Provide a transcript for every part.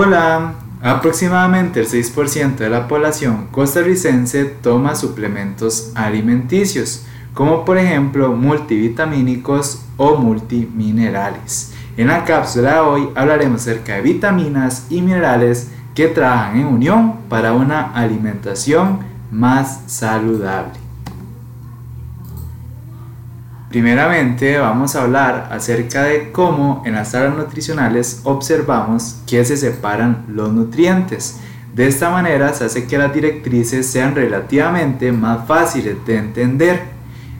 Hola, aproximadamente el 6% de la población costarricense toma suplementos alimenticios, como por ejemplo multivitamínicos o multiminerales. En la cápsula de hoy hablaremos acerca de vitaminas y minerales que trabajan en unión para una alimentación más saludable. Primeramente vamos a hablar acerca de cómo en las tablas nutricionales observamos que se separan los nutrientes. De esta manera se hace que las directrices sean relativamente más fáciles de entender.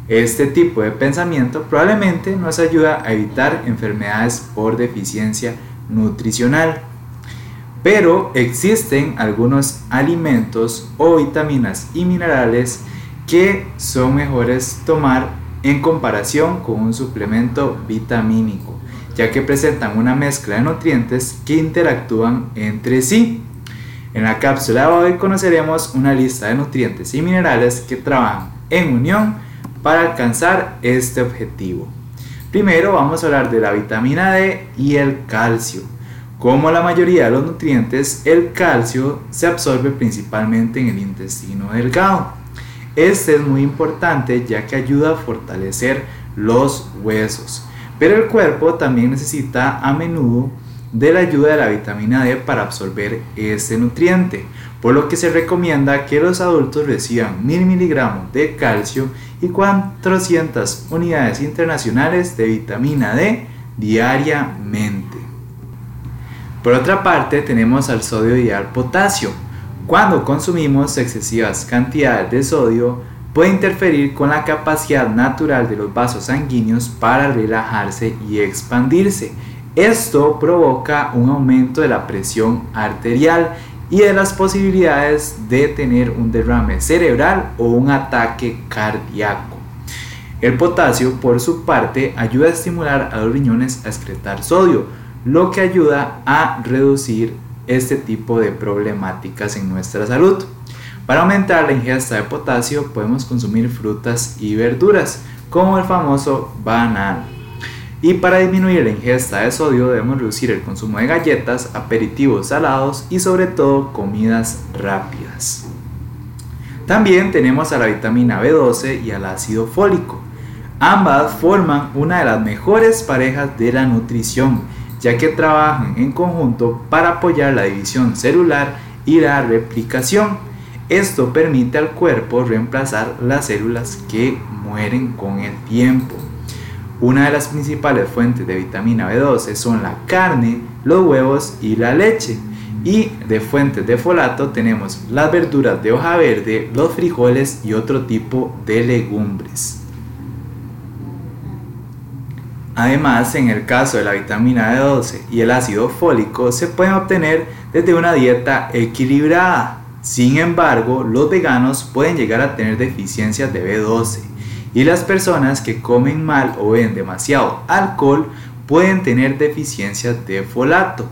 Este tipo de pensamiento probablemente nos ayuda a evitar enfermedades por deficiencia nutricional. Pero existen algunos alimentos o vitaminas y minerales que son mejores tomar en comparación con un suplemento vitamínico, ya que presentan una mezcla de nutrientes que interactúan entre sí. En la cápsula de hoy conoceremos una lista de nutrientes y minerales que trabajan en unión para alcanzar este objetivo. Primero vamos a hablar de la vitamina D y el calcio. Como la mayoría de los nutrientes, el calcio se absorbe principalmente en el intestino delgado. Este es muy importante ya que ayuda a fortalecer los huesos. Pero el cuerpo también necesita a menudo de la ayuda de la vitamina D para absorber este nutriente, por lo que se recomienda que los adultos reciban 1000 miligramos de calcio y 400 unidades internacionales de vitamina D diariamente. Por otra parte tenemos al sodio y al potasio, cuando consumimos excesivas cantidades de sodio, puede interferir con la capacidad natural de los vasos sanguíneos para relajarse y expandirse. Esto provoca un aumento de la presión arterial y de las posibilidades de tener un derrame cerebral o un ataque cardíaco. El potasio, por su parte, ayuda a estimular a los riñones a excretar sodio, lo que ayuda a reducir este tipo de problemáticas en nuestra salud. Para aumentar la ingesta de potasio podemos consumir frutas y verduras, como el famoso banano. Y para disminuir la ingesta de sodio debemos reducir el consumo de galletas, aperitivos salados y sobre todo comidas rápidas. También tenemos a la vitamina B12 y al ácido fólico. Ambas forman una de las mejores parejas de la nutrición ya que trabajan en conjunto para apoyar la división celular y la replicación. Esto permite al cuerpo reemplazar las células que mueren con el tiempo. Una de las principales fuentes de vitamina B12 son la carne, los huevos y la leche. Y de fuentes de folato tenemos las verduras de hoja verde, los frijoles y otro tipo de legumbres. Además, en el caso de la vitamina B12 y el ácido fólico se pueden obtener desde una dieta equilibrada. Sin embargo, los veganos pueden llegar a tener deficiencias de B12 y las personas que comen mal o beben demasiado alcohol pueden tener deficiencias de folato.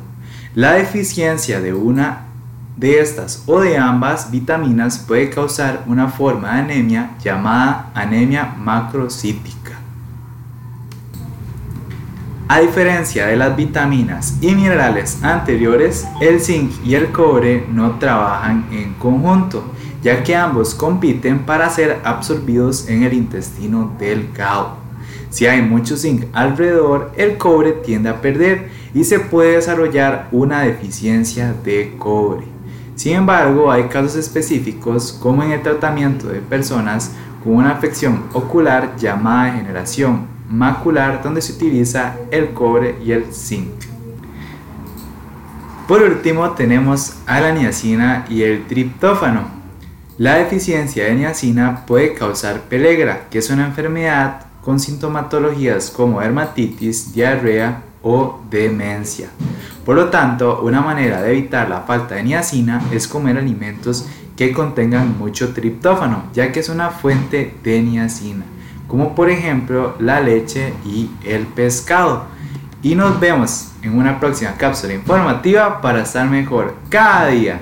La deficiencia de una de estas o de ambas vitaminas puede causar una forma de anemia llamada anemia macrocítica. A diferencia de las vitaminas y minerales anteriores, el zinc y el cobre no trabajan en conjunto, ya que ambos compiten para ser absorbidos en el intestino delgado. Si hay mucho zinc alrededor, el cobre tiende a perder y se puede desarrollar una deficiencia de cobre. Sin embargo, hay casos específicos como en el tratamiento de personas con una afección ocular llamada degeneración macular donde se utiliza el cobre y el zinc. Por último tenemos a la niacina y el triptófano. La deficiencia de niacina puede causar pelegra, que es una enfermedad con sintomatologías como dermatitis, diarrea o demencia. Por lo tanto, una manera de evitar la falta de niacina es comer alimentos que contengan mucho triptófano, ya que es una fuente de niacina como por ejemplo la leche y el pescado. Y nos vemos en una próxima cápsula informativa para estar mejor cada día.